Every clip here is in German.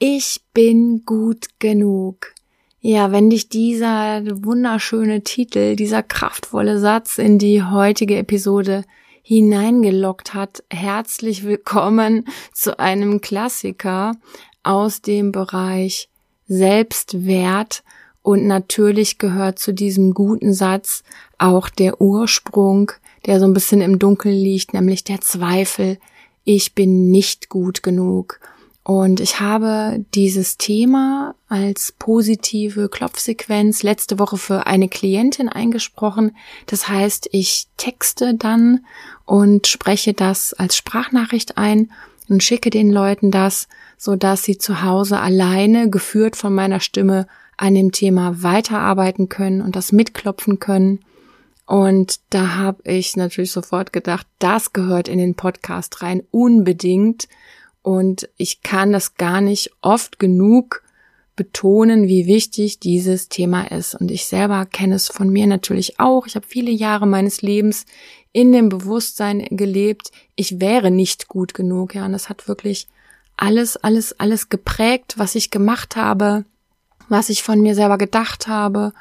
Ich bin gut genug. Ja, wenn dich dieser wunderschöne Titel, dieser kraftvolle Satz in die heutige Episode hineingelockt hat, herzlich willkommen zu einem Klassiker aus dem Bereich Selbstwert und natürlich gehört zu diesem guten Satz auch der Ursprung, der so ein bisschen im Dunkeln liegt, nämlich der Zweifel, ich bin nicht gut genug. Und ich habe dieses Thema als positive Klopfsequenz letzte Woche für eine Klientin eingesprochen. Das heißt, ich texte dann und spreche das als Sprachnachricht ein und schicke den Leuten das, so dass sie zu Hause alleine geführt von meiner Stimme an dem Thema weiterarbeiten können und das mitklopfen können. Und da habe ich natürlich sofort gedacht, das gehört in den Podcast rein, unbedingt. Und ich kann das gar nicht oft genug betonen, wie wichtig dieses Thema ist. Und ich selber kenne es von mir natürlich auch. Ich habe viele Jahre meines Lebens in dem Bewusstsein gelebt, ich wäre nicht gut genug. Ja, und das hat wirklich alles, alles, alles geprägt, was ich gemacht habe, was ich von mir selber gedacht habe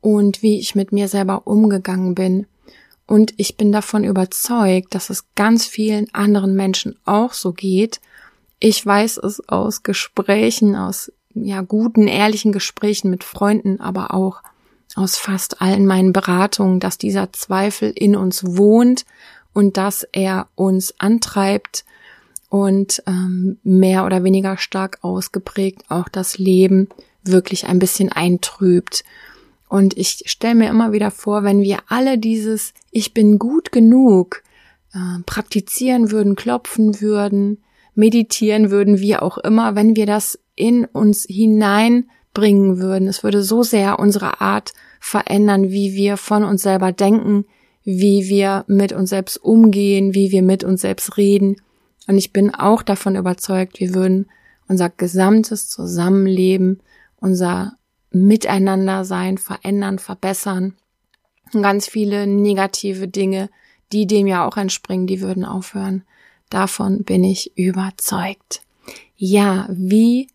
und wie ich mit mir selber umgegangen bin. Und ich bin davon überzeugt, dass es ganz vielen anderen Menschen auch so geht, ich weiß es aus Gesprächen, aus ja guten, ehrlichen Gesprächen mit Freunden, aber auch aus fast allen meinen Beratungen, dass dieser Zweifel in uns wohnt und dass er uns antreibt und ähm, mehr oder weniger stark ausgeprägt auch das Leben wirklich ein bisschen eintrübt. Und ich stelle mir immer wieder vor, wenn wir alle dieses Ich bin gut genug äh, praktizieren würden, klopfen würden, meditieren würden, wie auch immer, wenn wir das in uns hineinbringen würden. Es würde so sehr unsere Art verändern, wie wir von uns selber denken, wie wir mit uns selbst umgehen, wie wir mit uns selbst reden. Und ich bin auch davon überzeugt, wir würden unser gesamtes Zusammenleben, unser Miteinander sein, verändern, verbessern. Und ganz viele negative Dinge, die dem ja auch entspringen, die würden aufhören. Davon bin ich überzeugt. Ja, wie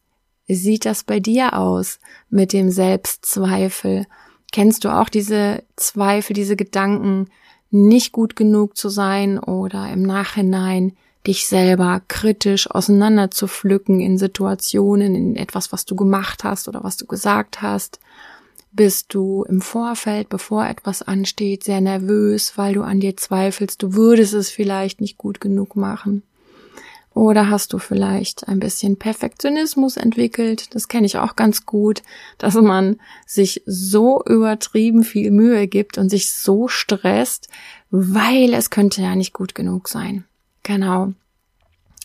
sieht das bei dir aus mit dem Selbstzweifel? Kennst du auch diese Zweifel, diese Gedanken, nicht gut genug zu sein oder im Nachhinein dich selber kritisch auseinander in Situationen, in etwas, was du gemacht hast oder was du gesagt hast? Bist du im Vorfeld, bevor etwas ansteht, sehr nervös, weil du an dir zweifelst, du würdest es vielleicht nicht gut genug machen? Oder hast du vielleicht ein bisschen Perfektionismus entwickelt? Das kenne ich auch ganz gut, dass man sich so übertrieben viel Mühe gibt und sich so stresst, weil es könnte ja nicht gut genug sein. Genau.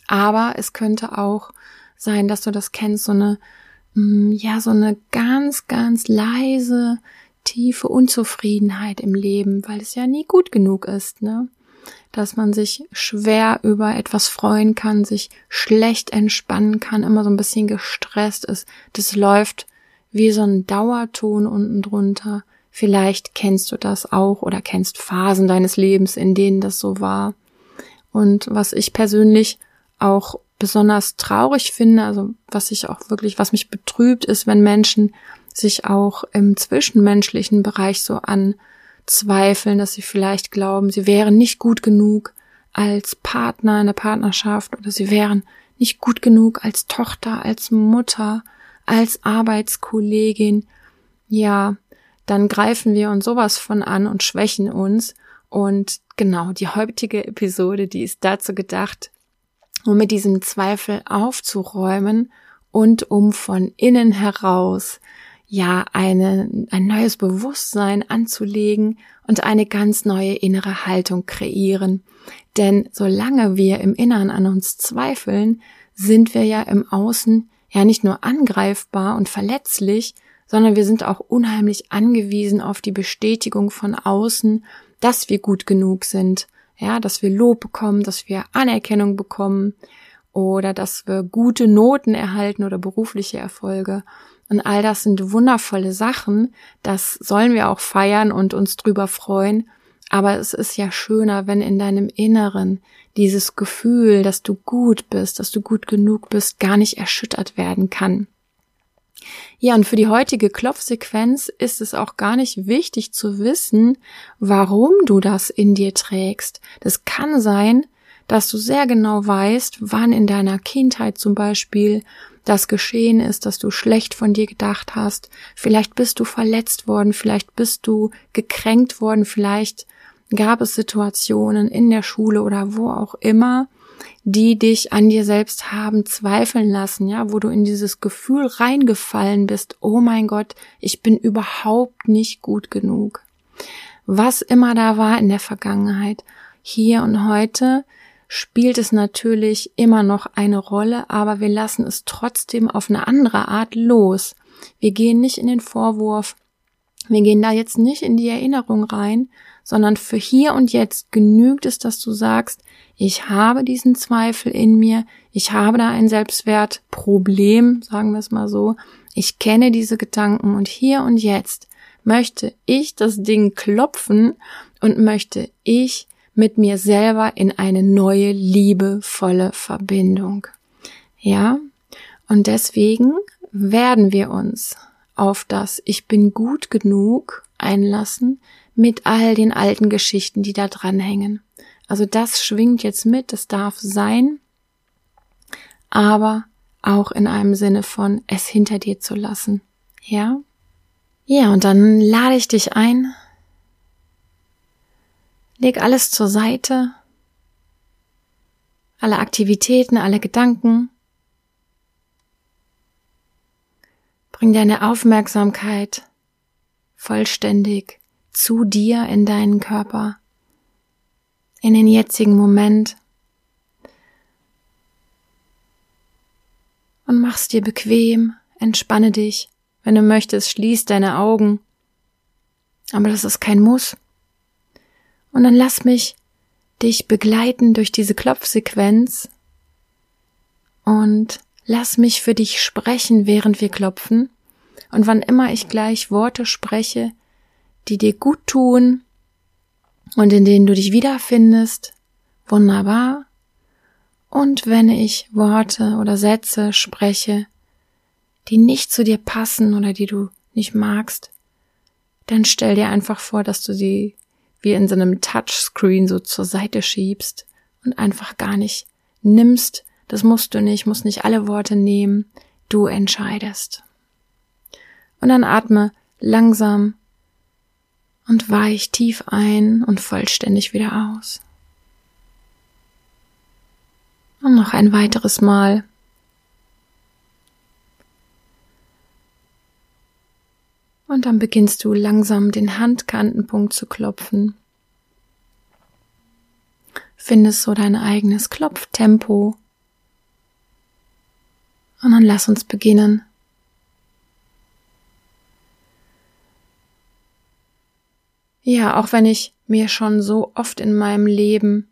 Aber es könnte auch sein, dass du das kennst, so eine ja, so eine ganz, ganz leise, tiefe Unzufriedenheit im Leben, weil es ja nie gut genug ist, ne? Dass man sich schwer über etwas freuen kann, sich schlecht entspannen kann, immer so ein bisschen gestresst ist. Das läuft wie so ein Dauerton unten drunter. Vielleicht kennst du das auch oder kennst Phasen deines Lebens, in denen das so war. Und was ich persönlich auch besonders traurig finde, also was ich auch wirklich, was mich betrübt, ist, wenn Menschen sich auch im zwischenmenschlichen Bereich so anzweifeln, dass sie vielleicht glauben, sie wären nicht gut genug als Partner in der Partnerschaft oder sie wären nicht gut genug als Tochter, als Mutter, als Arbeitskollegin. Ja, dann greifen wir uns sowas von an und schwächen uns. Und genau, die heutige Episode, die ist dazu gedacht, um mit diesem Zweifel aufzuräumen und um von innen heraus ja eine, ein neues Bewusstsein anzulegen und eine ganz neue innere Haltung kreieren. Denn solange wir im Innern an uns zweifeln, sind wir ja im Außen ja nicht nur angreifbar und verletzlich, sondern wir sind auch unheimlich angewiesen auf die Bestätigung von außen, dass wir gut genug sind, ja, dass wir Lob bekommen, dass wir Anerkennung bekommen oder dass wir gute Noten erhalten oder berufliche Erfolge. Und all das sind wundervolle Sachen, das sollen wir auch feiern und uns drüber freuen. Aber es ist ja schöner, wenn in deinem Inneren dieses Gefühl, dass du gut bist, dass du gut genug bist, gar nicht erschüttert werden kann. Ja, und für die heutige Klopfsequenz ist es auch gar nicht wichtig zu wissen, warum du das in dir trägst. Das kann sein, dass du sehr genau weißt, wann in deiner Kindheit zum Beispiel das geschehen ist, dass du schlecht von dir gedacht hast. Vielleicht bist du verletzt worden, vielleicht bist du gekränkt worden, vielleicht gab es Situationen in der Schule oder wo auch immer, die dich an dir selbst haben zweifeln lassen, ja, wo du in dieses Gefühl reingefallen bist, oh mein Gott, ich bin überhaupt nicht gut genug. Was immer da war in der Vergangenheit, hier und heute, spielt es natürlich immer noch eine Rolle, aber wir lassen es trotzdem auf eine andere Art los. Wir gehen nicht in den Vorwurf, wir gehen da jetzt nicht in die Erinnerung rein, sondern für hier und jetzt genügt es, dass du sagst, ich habe diesen Zweifel in mir, ich habe da ein Selbstwertproblem, sagen wir es mal so, ich kenne diese Gedanken und hier und jetzt möchte ich das Ding klopfen und möchte ich mit mir selber in eine neue liebevolle Verbindung. Ja? Und deswegen werden wir uns auf das Ich bin gut genug einlassen mit all den alten Geschichten, die da dranhängen. Also das schwingt jetzt mit, das darf sein, aber auch in einem Sinne von es hinter dir zu lassen. Ja? Ja, und dann lade ich dich ein. Leg alles zur Seite. Alle Aktivitäten, alle Gedanken. Bring deine Aufmerksamkeit vollständig zu dir in deinen Körper, in den jetzigen Moment und mach's dir bequem, entspanne dich. Wenn du möchtest, schließ deine Augen. Aber das ist kein Muss. Und dann lass mich dich begleiten durch diese Klopfsequenz und lass mich für dich sprechen, während wir klopfen. Und wann immer ich gleich Worte spreche, die dir gut tun und in denen du dich wiederfindest. Wunderbar. Und wenn ich Worte oder Sätze spreche, die nicht zu dir passen oder die du nicht magst, dann stell dir einfach vor, dass du sie wie in so einem Touchscreen so zur Seite schiebst und einfach gar nicht nimmst. Das musst du nicht, musst nicht alle Worte nehmen. Du entscheidest. Und dann atme langsam und weich tief ein und vollständig wieder aus. Und noch ein weiteres Mal. Und dann beginnst du langsam den Handkantenpunkt zu klopfen. Findest so dein eigenes Klopftempo. Und dann lass uns beginnen. Ja, auch wenn ich mir schon so oft in meinem Leben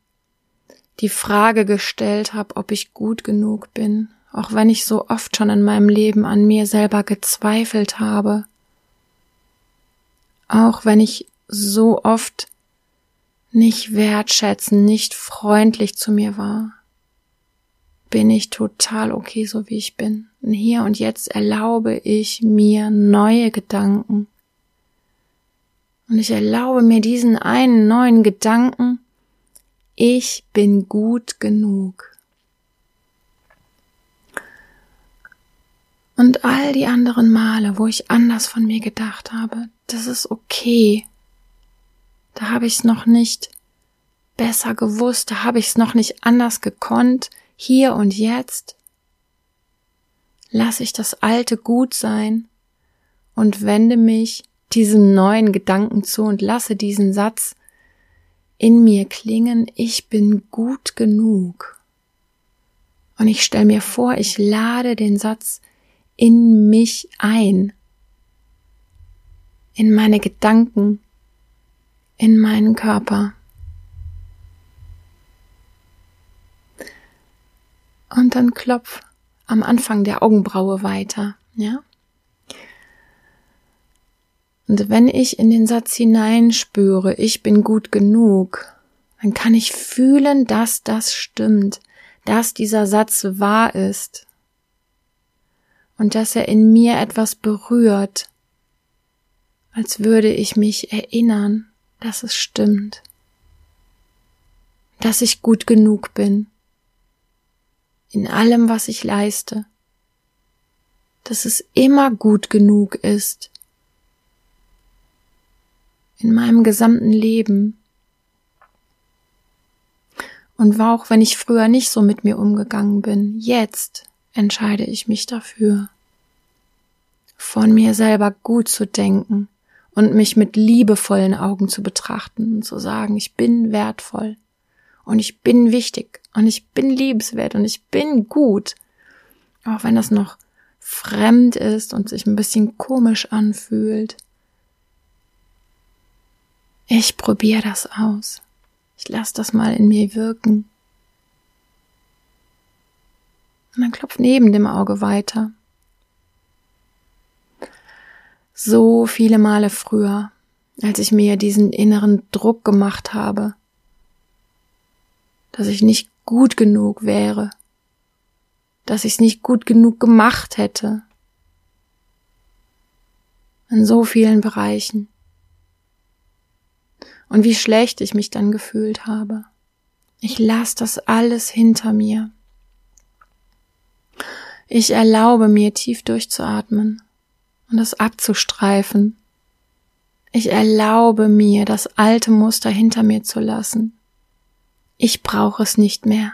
die Frage gestellt habe, ob ich gut genug bin, auch wenn ich so oft schon in meinem Leben an mir selber gezweifelt habe, auch wenn ich so oft nicht wertschätzen, nicht freundlich zu mir war, bin ich total okay, so wie ich bin. Und hier und jetzt erlaube ich mir neue Gedanken, und ich erlaube mir diesen einen neuen Gedanken, ich bin gut genug. Und all die anderen Male, wo ich anders von mir gedacht habe, das ist okay. Da habe ich es noch nicht besser gewusst, da habe ich es noch nicht anders gekonnt, hier und jetzt. Lass ich das Alte gut sein und wende mich diesem neuen Gedanken zu und lasse diesen Satz in mir klingen, ich bin gut genug. Und ich stelle mir vor, ich lade den Satz in mich ein. in meine Gedanken, in meinen Körper. Und dann klopf am Anfang der Augenbraue weiter, ja? Und wenn ich in den Satz hineinspüre, ich bin gut genug, dann kann ich fühlen, dass das stimmt, dass dieser Satz wahr ist. Und dass er in mir etwas berührt, als würde ich mich erinnern, dass es stimmt, dass ich gut genug bin in allem, was ich leiste, dass es immer gut genug ist in meinem gesamten Leben. Und auch wenn ich früher nicht so mit mir umgegangen bin, jetzt entscheide ich mich dafür, von mir selber gut zu denken und mich mit liebevollen Augen zu betrachten und zu sagen, ich bin wertvoll und ich bin wichtig und ich bin liebenswert und ich bin gut. Auch wenn das noch fremd ist und sich ein bisschen komisch anfühlt. Ich probiere das aus. Ich lasse das mal in mir wirken. Und dann klopft neben dem Auge weiter. So viele Male früher, als ich mir diesen inneren Druck gemacht habe, dass ich nicht gut genug wäre, dass ich es nicht gut genug gemacht hätte. In so vielen Bereichen und wie schlecht ich mich dann gefühlt habe. Ich lasse das alles hinter mir. Ich erlaube mir tief durchzuatmen und es abzustreifen. Ich erlaube mir, das alte Muster hinter mir zu lassen. Ich brauche es nicht mehr.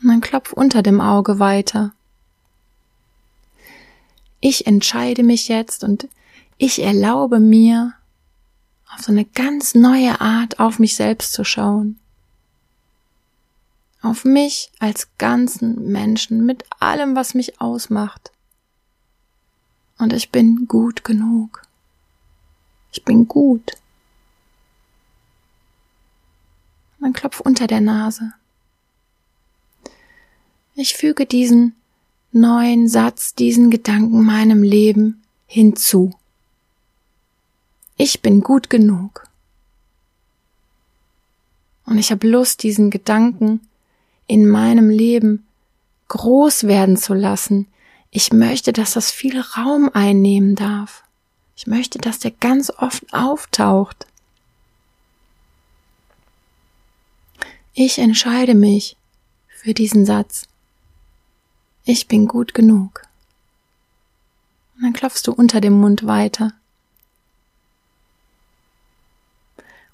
Und dann klopf unter dem Auge weiter. Ich entscheide mich jetzt und ich erlaube mir, auf so eine ganz neue Art auf mich selbst zu schauen. Auf mich als ganzen Menschen mit allem, was mich ausmacht. Und ich bin gut genug. Ich bin gut. Man klopft unter der Nase. Ich füge diesen neuen Satz, diesen Gedanken meinem Leben hinzu. Ich bin gut genug. Und ich habe Lust, diesen Gedanken in meinem Leben groß werden zu lassen. Ich möchte, dass das viel Raum einnehmen darf. Ich möchte, dass der ganz oft auftaucht. Ich entscheide mich für diesen Satz. Ich bin gut genug. Und dann klopfst du unter dem Mund weiter.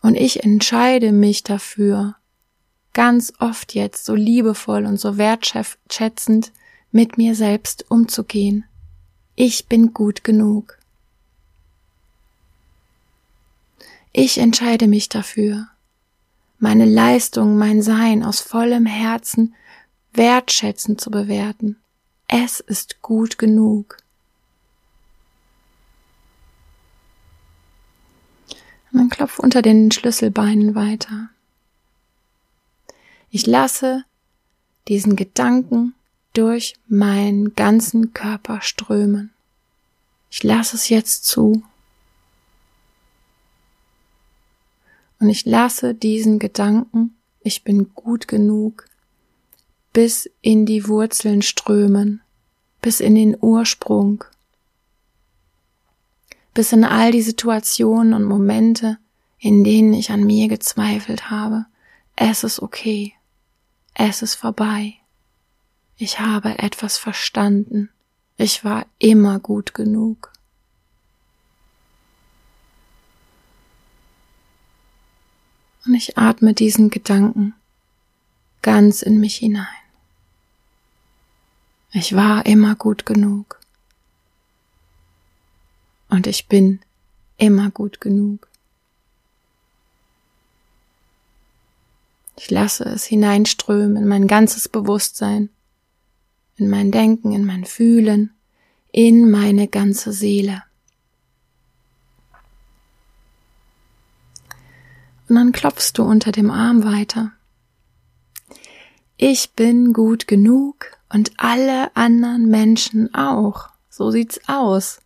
Und ich entscheide mich dafür, ganz oft jetzt so liebevoll und so wertschätzend mit mir selbst umzugehen. Ich bin gut genug. Ich entscheide mich dafür, meine Leistung, mein Sein aus vollem Herzen wertschätzend zu bewerten. Es ist gut genug. Man klopft unter den Schlüsselbeinen weiter. Ich lasse diesen Gedanken durch meinen ganzen Körper strömen. Ich lasse es jetzt zu. Und ich lasse diesen Gedanken, ich bin gut genug, bis in die Wurzeln strömen, bis in den Ursprung, bis in all die Situationen und Momente, in denen ich an mir gezweifelt habe. Es ist okay. Es ist vorbei. Ich habe etwas verstanden. Ich war immer gut genug. Und ich atme diesen Gedanken ganz in mich hinein. Ich war immer gut genug und ich bin immer gut genug. Ich lasse es hineinströmen in mein ganzes Bewusstsein, in mein Denken, in mein Fühlen, in meine ganze Seele. Und dann klopfst du unter dem Arm weiter. Ich bin gut genug und alle anderen Menschen auch. So sieht's aus.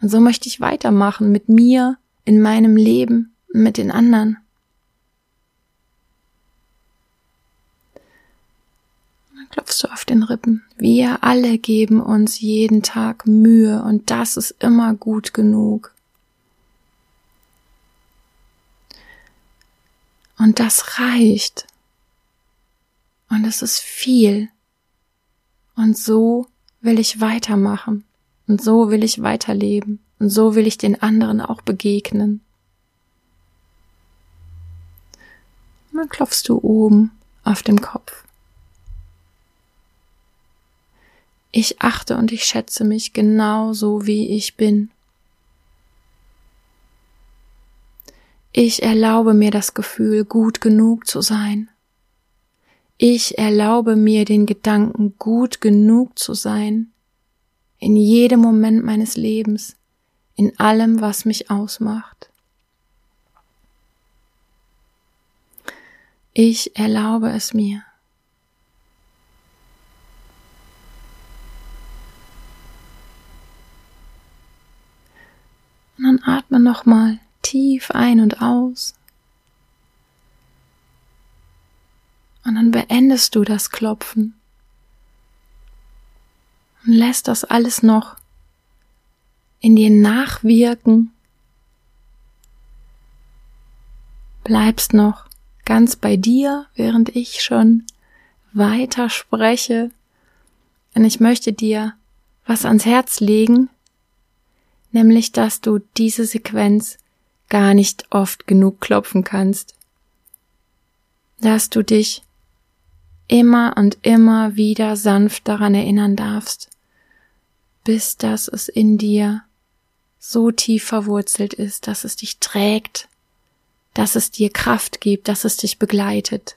Und so möchte ich weitermachen mit mir, in meinem Leben, mit den anderen. Dann klopfst du auf den Rippen. Wir alle geben uns jeden Tag Mühe und das ist immer gut genug. Und das reicht. Und es ist viel. Und so will ich weitermachen. Und so will ich weiterleben. Und so will ich den anderen auch begegnen. Und dann klopfst du oben auf dem Kopf. Ich achte und ich schätze mich genau so, wie ich bin. Ich erlaube mir das Gefühl, gut genug zu sein. Ich erlaube mir den Gedanken, gut genug zu sein, in jedem Moment meines Lebens, in allem, was mich ausmacht. Ich erlaube es mir. Und dann atme nochmal tief ein und aus. Und dann beendest du das Klopfen und lässt das alles noch in dir nachwirken. Bleibst noch ganz bei dir, während ich schon weiter spreche. Und ich möchte dir was ans Herz legen, nämlich dass du diese Sequenz gar nicht oft genug klopfen kannst. Dass du dich immer und immer wieder sanft daran erinnern darfst, bis dass es in dir so tief verwurzelt ist, dass es dich trägt, dass es dir Kraft gibt, dass es dich begleitet.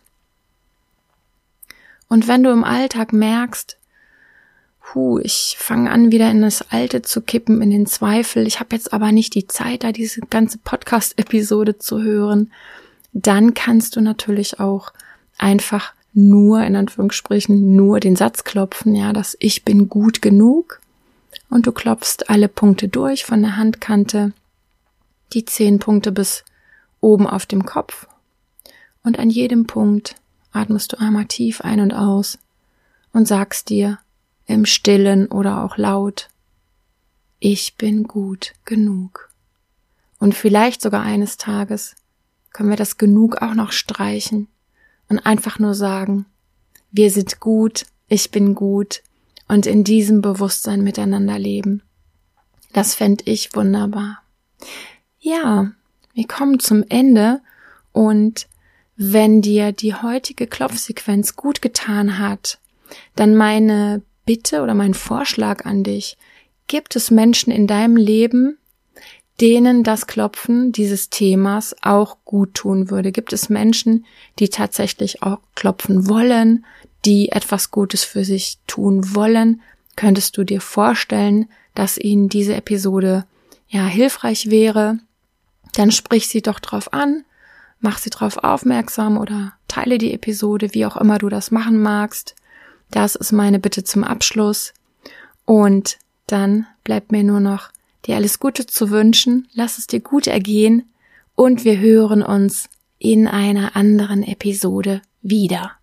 Und wenn du im Alltag merkst, hu, ich fange an, wieder in das Alte zu kippen, in den Zweifel, ich habe jetzt aber nicht die Zeit, da diese ganze Podcast-Episode zu hören, dann kannst du natürlich auch einfach nur, in Anführungsstrichen, nur den Satz klopfen, ja, dass ich bin gut genug. Und du klopfst alle Punkte durch von der Handkante, die zehn Punkte bis oben auf dem Kopf. Und an jedem Punkt atmest du einmal tief ein und aus und sagst dir im stillen oder auch laut, ich bin gut genug. Und vielleicht sogar eines Tages können wir das genug auch noch streichen und einfach nur sagen, wir sind gut, ich bin gut und in diesem Bewusstsein miteinander leben. Das fände ich wunderbar. Ja, wir kommen zum Ende und wenn dir die heutige Klopfsequenz gut getan hat, dann meine Bitte oder mein Vorschlag an dich, gibt es Menschen in deinem Leben, denen das Klopfen dieses Themas auch gut tun würde? Gibt es Menschen, die tatsächlich auch klopfen wollen, die etwas Gutes für sich tun wollen? Könntest du dir vorstellen, dass ihnen diese Episode ja hilfreich wäre? Dann sprich sie doch drauf an, mach sie drauf aufmerksam oder teile die Episode, wie auch immer du das machen magst. Das ist meine Bitte zum Abschluss. Und dann bleibt mir nur noch dir alles Gute zu wünschen, lass es dir gut ergehen und wir hören uns in einer anderen Episode wieder.